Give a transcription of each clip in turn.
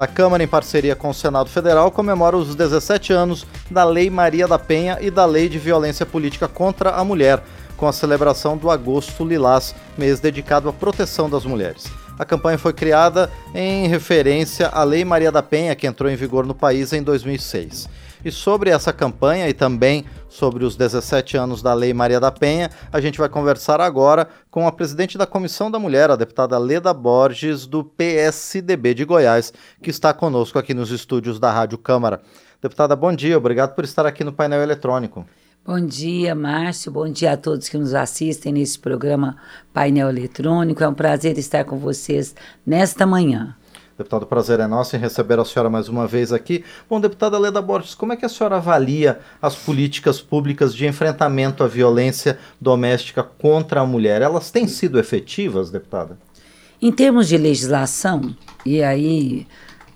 A Câmara, em parceria com o Senado Federal, comemora os 17 anos da Lei Maria da Penha e da Lei de Violência Política contra a Mulher, com a celebração do Agosto Lilás, mês dedicado à proteção das mulheres. A campanha foi criada em referência à Lei Maria da Penha, que entrou em vigor no país em 2006. E sobre essa campanha e também sobre os 17 anos da Lei Maria da Penha, a gente vai conversar agora com a presidente da Comissão da Mulher, a deputada Leda Borges, do PSDB de Goiás, que está conosco aqui nos estúdios da Rádio Câmara. Deputada, bom dia, obrigado por estar aqui no painel eletrônico. Bom dia, Márcio. Bom dia a todos que nos assistem nesse programa Painel Eletrônico. É um prazer estar com vocês nesta manhã. Deputado, o prazer é nosso em receber a senhora mais uma vez aqui. Bom, deputada Leda Borges, como é que a senhora avalia as políticas públicas de enfrentamento à violência doméstica contra a mulher? Elas têm sido efetivas, deputada? Em termos de legislação, e aí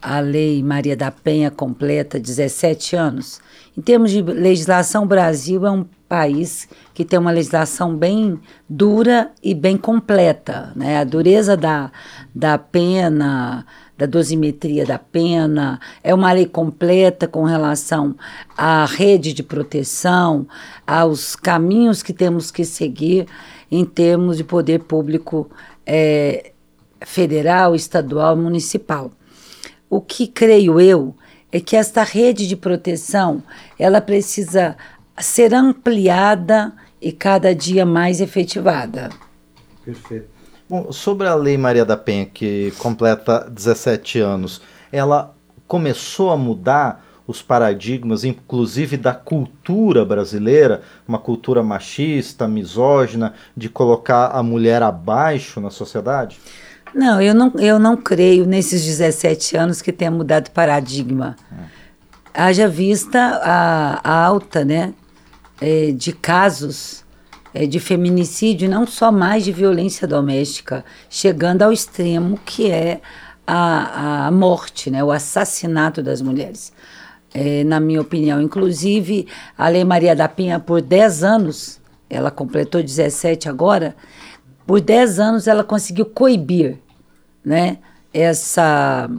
a Lei Maria da Penha completa 17 anos, em termos de legislação, o Brasil é um país que tem uma legislação bem dura e bem completa. Né? A dureza da, da pena, da dosimetria da pena, é uma lei completa com relação à rede de proteção, aos caminhos que temos que seguir em termos de poder público é, federal, estadual, municipal. O que creio eu é que esta rede de proteção ela precisa ser ampliada e cada dia mais efetivada. Perfeito. Sobre a Lei Maria da Penha, que completa 17 anos, ela começou a mudar os paradigmas, inclusive da cultura brasileira, uma cultura machista, misógina, de colocar a mulher abaixo na sociedade? Não, eu não, eu não creio nesses 17 anos que tenha mudado paradigma. É. Haja vista a, a alta né, é, de casos é, de feminicídio, não só mais de violência doméstica, chegando ao extremo que é a, a morte, né, o assassinato das mulheres. É, na minha opinião, inclusive, a Lei Maria da Penha, por 10 anos, ela completou 17 agora, por 10 anos ela conseguiu coibir né, essa,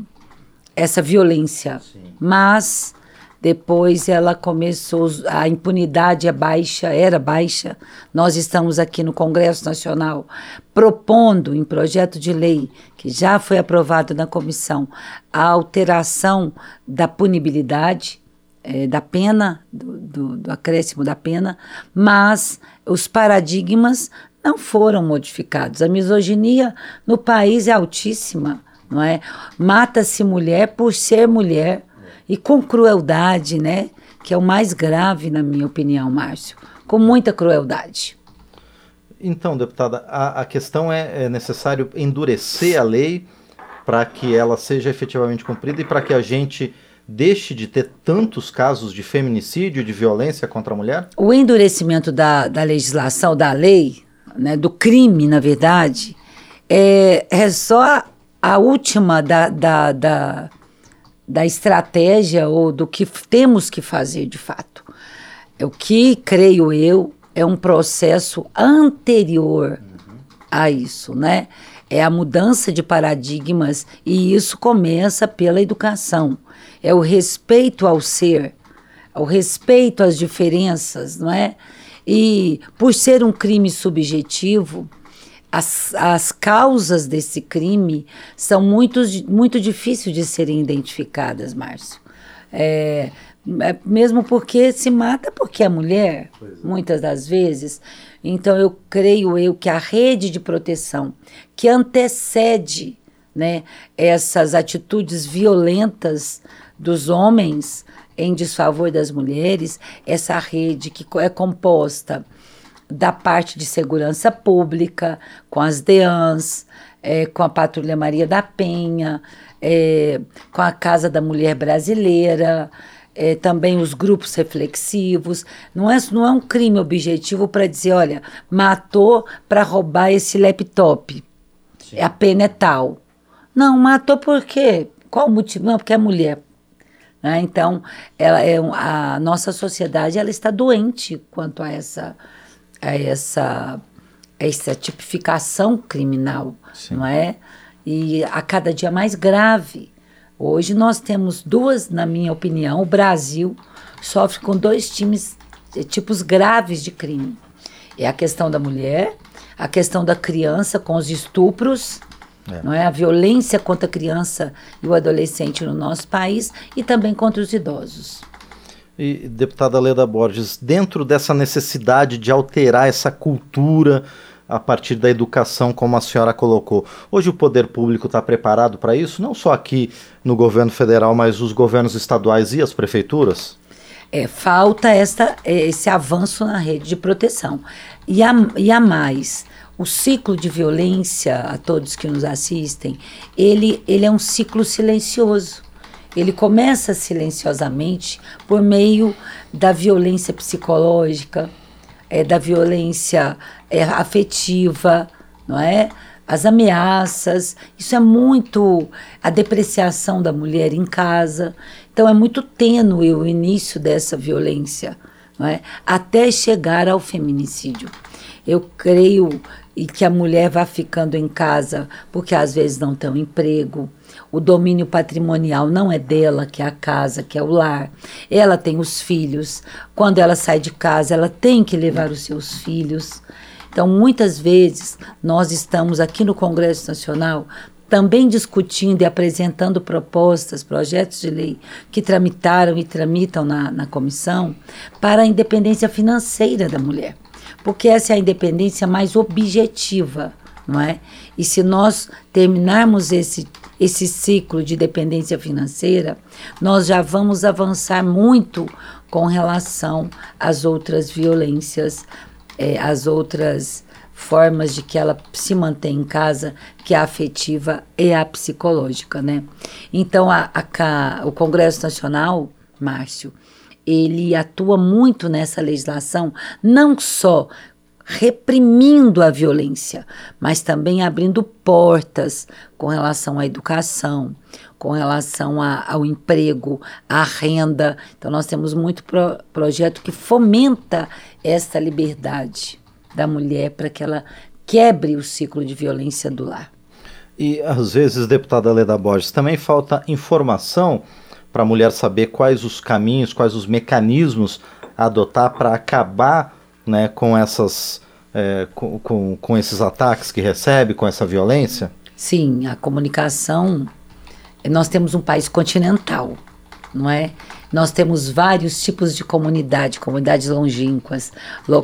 essa violência. Sim. Mas depois ela começou, a impunidade é baixa, era baixa. Nós estamos aqui no Congresso Nacional propondo em projeto de lei, que já foi aprovado na comissão, a alteração da punibilidade, é, da pena, do, do, do acréscimo da pena, mas os paradigmas não foram modificados. A misoginia no país é altíssima, não é? Mata-se mulher por ser mulher e com crueldade, né? Que é o mais grave, na minha opinião, Márcio. Com muita crueldade. Então, deputada, a, a questão é, é necessário endurecer a lei para que ela seja efetivamente cumprida e para que a gente deixe de ter tantos casos de feminicídio, de violência contra a mulher? O endurecimento da, da legislação, da lei, né, do crime, na verdade, é, é só a última da, da, da da estratégia ou do que temos que fazer de fato. O que, creio eu, é um processo anterior uhum. a isso, né? É a mudança de paradigmas e isso começa pela educação. É o respeito ao ser, o respeito às diferenças, não é? E por ser um crime subjetivo, as, as causas desse crime são muito, muito difíceis de serem identificadas, Márcio. É, é, mesmo porque se mata porque é mulher, é. muitas das vezes. Então eu creio eu que a rede de proteção que antecede né, essas atitudes violentas dos homens em desfavor das mulheres, essa rede que é composta da parte de segurança pública, com as DEANs, é, com a Patrulha Maria da Penha, é, com a Casa da Mulher Brasileira, é, também os grupos reflexivos. Não é, não é um crime objetivo para dizer, olha, matou para roubar esse laptop. Sim. A pena é tal. Não, matou por quê? Qual o motivo? Não, porque é mulher. Né? Então, ela é, a nossa sociedade ela está doente quanto a essa a essa, a essa tipificação criminal, Sim. não é? E a cada dia mais grave. Hoje nós temos duas, na minha opinião, o Brasil sofre com dois times, eh, tipos graves de crime. É a questão da mulher, a questão da criança com os estupros, é. não é a violência contra a criança e o adolescente no nosso país e também contra os idosos. E, deputada Leda Borges, dentro dessa necessidade de alterar essa cultura a partir da educação, como a senhora colocou, hoje o poder público está preparado para isso? Não só aqui no governo federal, mas os governos estaduais e as prefeituras? É, falta essa, esse avanço na rede de proteção. E a, e a mais, o ciclo de violência, a todos que nos assistem, ele, ele é um ciclo silencioso. Ele começa silenciosamente por meio da violência psicológica, é, da violência é, afetiva, não é? As ameaças, isso é muito a depreciação da mulher em casa. Então é muito tênue o início dessa violência, não é? Até chegar ao feminicídio. Eu creio e que a mulher vá ficando em casa porque às vezes não tem um emprego, o domínio patrimonial não é dela, que é a casa, que é o lar. Ela tem os filhos. Quando ela sai de casa, ela tem que levar os seus filhos. Então, muitas vezes, nós estamos aqui no Congresso Nacional também discutindo e apresentando propostas, projetos de lei que tramitaram e tramitam na, na comissão para a independência financeira da mulher. Porque essa é a independência mais objetiva, não é? E se nós terminarmos esse esse ciclo de dependência financeira, nós já vamos avançar muito com relação às outras violências, é, às outras formas de que ela se mantém em casa, que é a afetiva e a psicológica, né? Então, a, a, o Congresso Nacional, Márcio, ele atua muito nessa legislação, não só reprimindo a violência, mas também abrindo portas com relação à educação, com relação a, ao emprego, à renda. Então, nós temos muito pro, projeto que fomenta essa liberdade da mulher para que ela quebre o ciclo de violência do lar. E às vezes, deputada Leda Borges, também falta informação para a mulher saber quais os caminhos, quais os mecanismos a adotar para acabar né, com essas é, com, com, com esses ataques que recebe, com essa violência? Sim, a comunicação. Nós temos um país continental, não é? Nós temos vários tipos de comunidade, comunidades longínquas,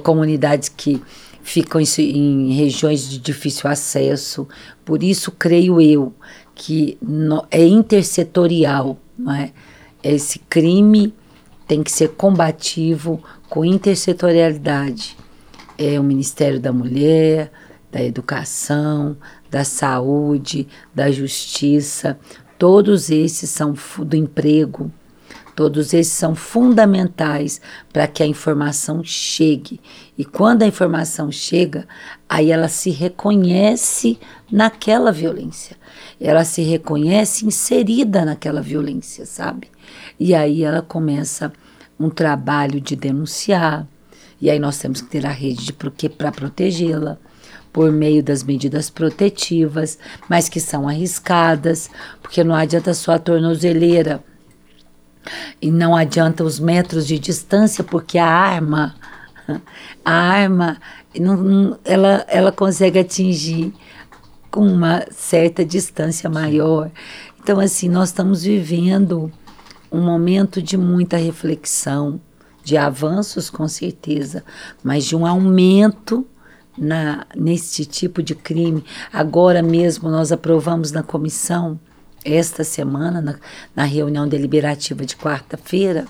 comunidades que ficam em, regiões de difícil acesso. Por isso, creio eu que no, é intersetorial, não é? Esse crime tem que ser combativo com intersetorialidade é o Ministério da Mulher, da Educação, da Saúde, da Justiça, todos esses são do emprego, todos esses são fundamentais para que a informação chegue. E quando a informação chega, aí ela se reconhece naquela violência. Ela se reconhece inserida naquela violência, sabe? E aí ela começa um trabalho de denunciar, e aí nós temos que ter a rede para protegê-la por meio das medidas protetivas, mas que são arriscadas, porque não adianta só a tornozeleira e não adianta os metros de distância, porque a arma, a arma, não, não, ela, ela consegue atingir com uma certa distância maior. Então, assim, nós estamos vivendo um momento de muita reflexão, de avanços com certeza, mas de um aumento na nesse tipo de crime. Agora mesmo nós aprovamos na comissão esta semana na, na reunião deliberativa de quarta-feira,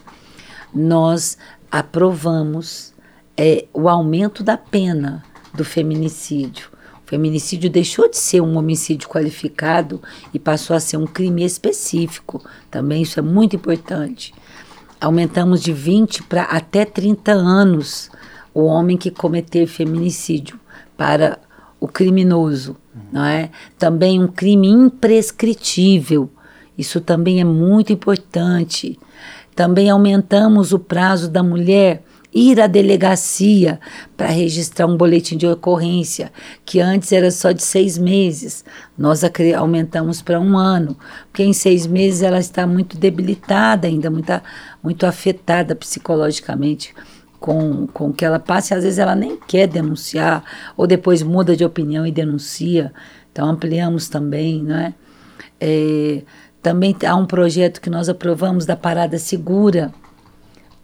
nós aprovamos é, o aumento da pena do feminicídio. Feminicídio deixou de ser um homicídio qualificado e passou a ser um crime específico. Também isso é muito importante aumentamos de 20 para até 30 anos o homem que cometer feminicídio para o criminoso, não é? Também um crime imprescritível. Isso também é muito importante. Também aumentamos o prazo da mulher ir à delegacia para registrar um boletim de ocorrência, que antes era só de seis meses. Nós aumentamos para um ano, porque em seis meses ela está muito debilitada ainda, muito, muito afetada psicologicamente com, com que ela passa, e às vezes ela nem quer denunciar, ou depois muda de opinião e denuncia. Então ampliamos também, né? É, também há um projeto que nós aprovamos da parada segura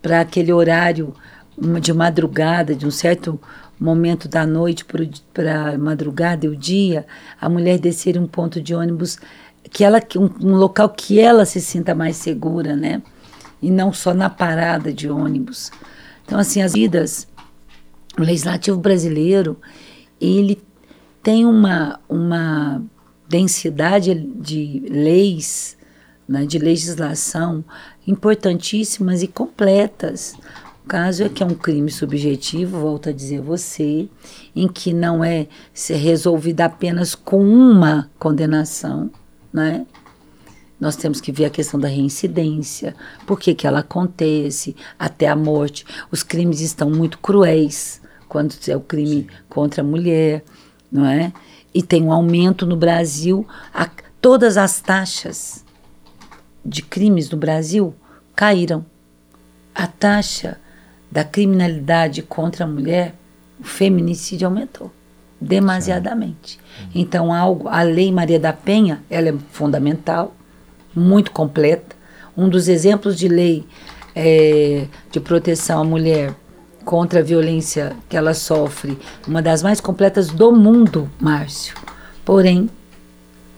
para aquele horário de madrugada, de um certo momento da noite para madrugada e o dia, a mulher descer um ponto de ônibus que ela um, um, local que ela se sinta mais segura, né? E não só na parada de ônibus. Então assim, as vidas o legislativo brasileiro, ele tem uma uma densidade de leis, né, de legislação importantíssimas e completas. Caso é que é um crime subjetivo, volto a dizer você, em que não é ser resolvido apenas com uma condenação, né? Nós temos que ver a questão da reincidência, por que, que ela acontece, até a morte. Os crimes estão muito cruéis quando é o crime Sim. contra a mulher, não é? E tem um aumento no Brasil, a, todas as taxas de crimes no Brasil caíram. A taxa da criminalidade contra a mulher, o feminicídio aumentou demasiadamente. Então, algo, a Lei Maria da Penha, ela é fundamental, muito completa. Um dos exemplos de lei é, de proteção à mulher contra a violência que ela sofre, uma das mais completas do mundo, Márcio. Porém,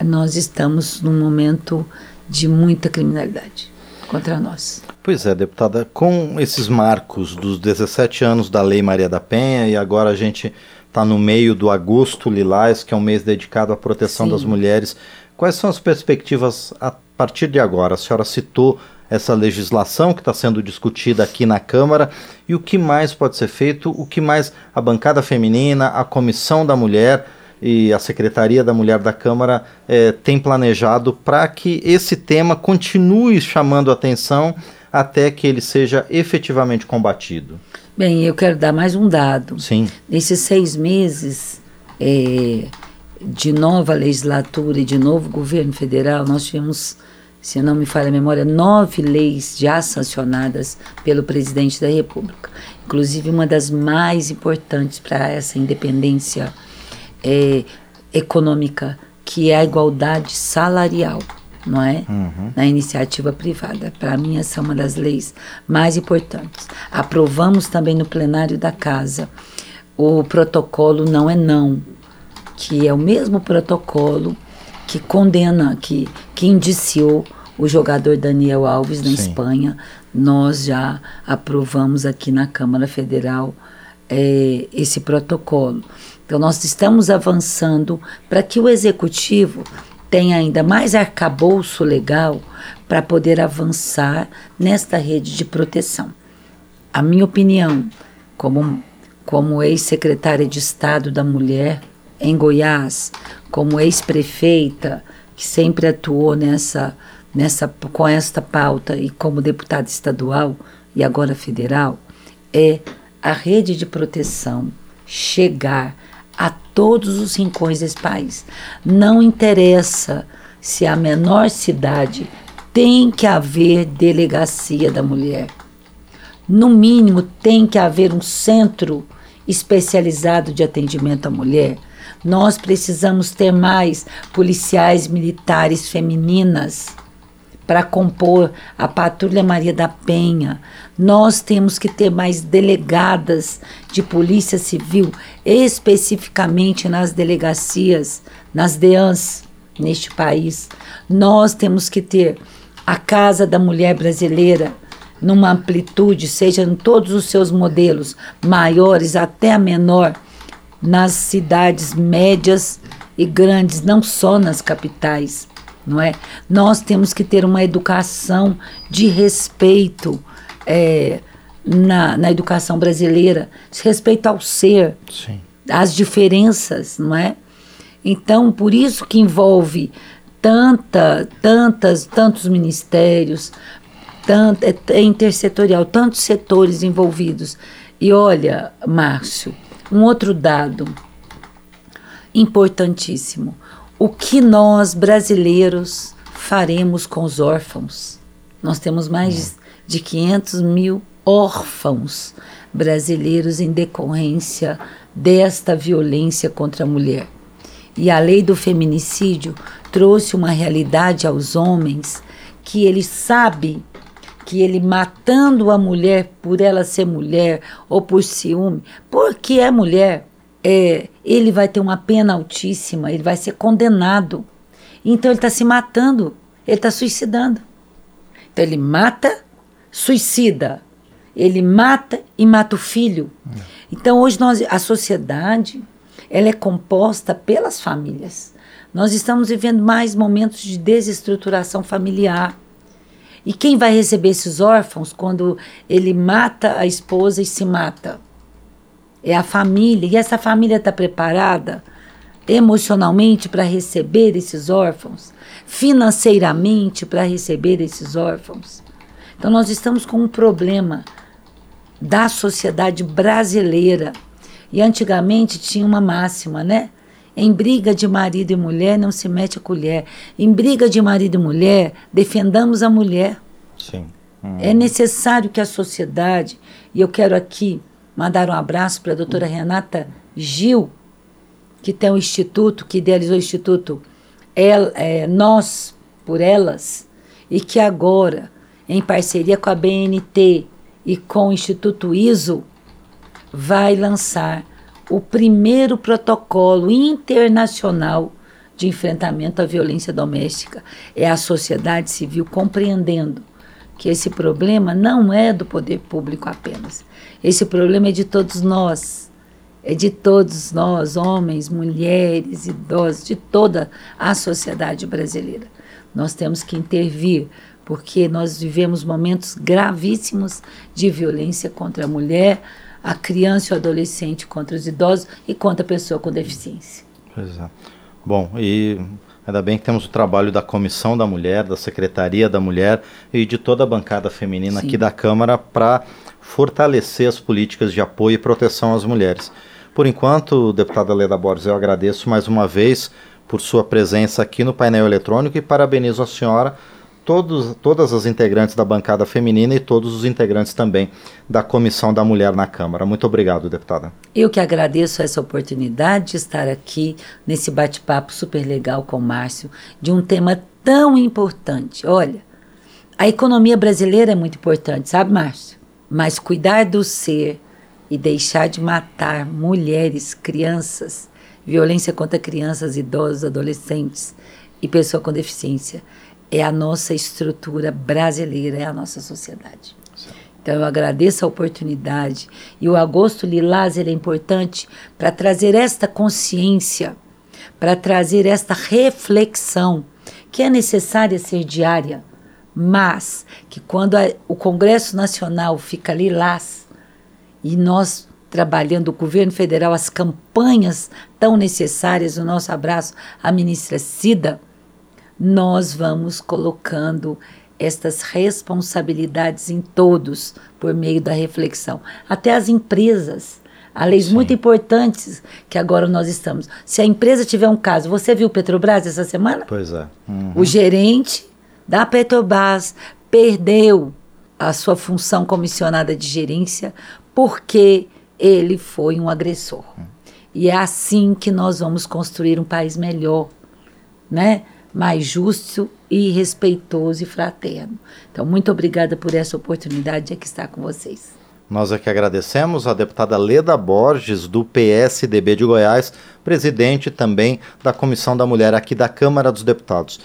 nós estamos num momento de muita criminalidade contra nós. Pois é, deputada, com esses marcos dos 17 anos da Lei Maria da Penha e agora a gente está no meio do Agosto Lilás, que é um mês dedicado à proteção Sim. das mulheres, quais são as perspectivas a partir de agora? A senhora citou essa legislação que está sendo discutida aqui na Câmara e o que mais pode ser feito, o que mais a bancada feminina, a Comissão da Mulher e a Secretaria da Mulher da Câmara eh, tem planejado para que esse tema continue chamando atenção até que ele seja efetivamente combatido? Bem, eu quero dar mais um dado. Sim. Nesses seis meses é, de nova legislatura e de novo governo federal, nós tivemos, se não me falha a memória, nove leis já sancionadas pelo presidente da República. Inclusive, uma das mais importantes para essa independência é, econômica, que é a igualdade salarial, não é? Uhum. Na iniciativa privada. Para mim, essa é uma das leis mais importantes. Aprovamos também no plenário da casa o protocolo Não é Não, que é o mesmo protocolo que condena, que, que indiciou o jogador Daniel Alves na Sim. Espanha. Nós já aprovamos aqui na Câmara Federal é, esse protocolo. Então, nós estamos avançando para que o executivo tenha ainda mais arcabouço legal para poder avançar nesta rede de proteção. A minha opinião, como, como ex-secretária de Estado da Mulher em Goiás, como ex-prefeita, que sempre atuou nessa, nessa, com esta pauta e como deputada estadual e agora federal, é a rede de proteção chegar todos os rincões desse país. Não interessa se a menor cidade tem que haver delegacia da mulher. No mínimo, tem que haver um centro especializado de atendimento à mulher. Nós precisamos ter mais policiais militares femininas para compor a Patrulha Maria da Penha. Nós temos que ter mais delegadas de Polícia Civil, especificamente nas delegacias, nas DEANs neste país. Nós temos que ter a Casa da Mulher Brasileira numa amplitude, seja em todos os seus modelos, maiores até a menor, nas cidades médias e grandes, não só nas capitais não é? Nós temos que ter uma educação de respeito é, na, na educação brasileira, de respeito ao ser, Sim. às diferenças, não é? Então, por isso que envolve tanta, tantas, tantos ministérios, tanto, é, é intersetorial, tantos setores envolvidos. E olha, Márcio, um outro dado importantíssimo. O que nós, brasileiros, faremos com os órfãos? Nós temos mais de 500 mil órfãos brasileiros em decorrência desta violência contra a mulher. E a lei do feminicídio trouxe uma realidade aos homens que ele sabe que ele matando a mulher por ela ser mulher ou por ciúme, porque é mulher, é, ele vai ter uma pena altíssima, ele vai ser condenado. Então ele está se matando, ele está suicidando. Então ele mata, suicida. Ele mata e mata o filho. Então hoje nós, a sociedade, ela é composta pelas famílias. Nós estamos vivendo mais momentos de desestruturação familiar. E quem vai receber esses órfãos quando ele mata a esposa e se mata? É a família. E essa família está preparada emocionalmente para receber esses órfãos, financeiramente para receber esses órfãos. Então nós estamos com um problema da sociedade brasileira. E antigamente tinha uma máxima, né? Em briga de marido e mulher não se mete a colher. Em briga de marido e mulher, defendamos a mulher. Sim. Hum. É necessário que a sociedade, e eu quero aqui mandar um abraço para a doutora Renata Gil, que tem um instituto, que idealizou o instituto El, é, Nós por Elas, e que agora, em parceria com a BNT e com o Instituto ISO, vai lançar o primeiro protocolo internacional de enfrentamento à violência doméstica. É a sociedade civil compreendendo que esse problema não é do poder público apenas. Esse problema é de todos nós. É de todos nós, homens, mulheres, idosos, de toda a sociedade brasileira. Nós temos que intervir, porque nós vivemos momentos gravíssimos de violência contra a mulher, a criança e o adolescente contra os idosos e contra a pessoa com deficiência. Pois é. Bom, e ainda bem que temos o trabalho da Comissão da Mulher, da Secretaria da Mulher e de toda a bancada feminina Sim. aqui da Câmara para fortalecer as políticas de apoio e proteção às mulheres. Por enquanto, deputada Leda Borges, eu agradeço mais uma vez por sua presença aqui no painel eletrônico e parabenizo a senhora todos, todas as integrantes da bancada feminina e todos os integrantes também da Comissão da Mulher na Câmara. Muito obrigado, deputada. Eu que agradeço essa oportunidade de estar aqui nesse bate-papo super legal com o Márcio, de um tema tão importante. Olha, a economia brasileira é muito importante, sabe, Márcio? Mas cuidar do ser e deixar de matar mulheres, crianças, violência contra crianças, idosos, adolescentes e pessoas com deficiência é a nossa estrutura brasileira, é a nossa sociedade. Então eu agradeço a oportunidade e o Agosto Lilás ele é importante para trazer esta consciência, para trazer esta reflexão que é necessária ser diária, mas que quando a, o Congresso Nacional fica lilás e nós trabalhando o governo federal as campanhas tão necessárias, o nosso abraço à ministra Cida, nós vamos colocando estas responsabilidades em todos por meio da reflexão. Até as empresas. Há leis Sim. muito importantes que agora nós estamos. Se a empresa tiver um caso, você viu o Petrobras essa semana? Pois é. Uhum. O gerente da Petrobras perdeu a sua função comissionada de gerência porque ele foi um agressor. Uhum. E é assim que nós vamos construir um país melhor, né? Mais justo e respeitoso e fraterno. Então, muito obrigada por essa oportunidade de aqui estar com vocês. Nós aqui agradecemos a deputada Leda Borges, do PSDB de Goiás, presidente também da Comissão da Mulher aqui da Câmara dos Deputados.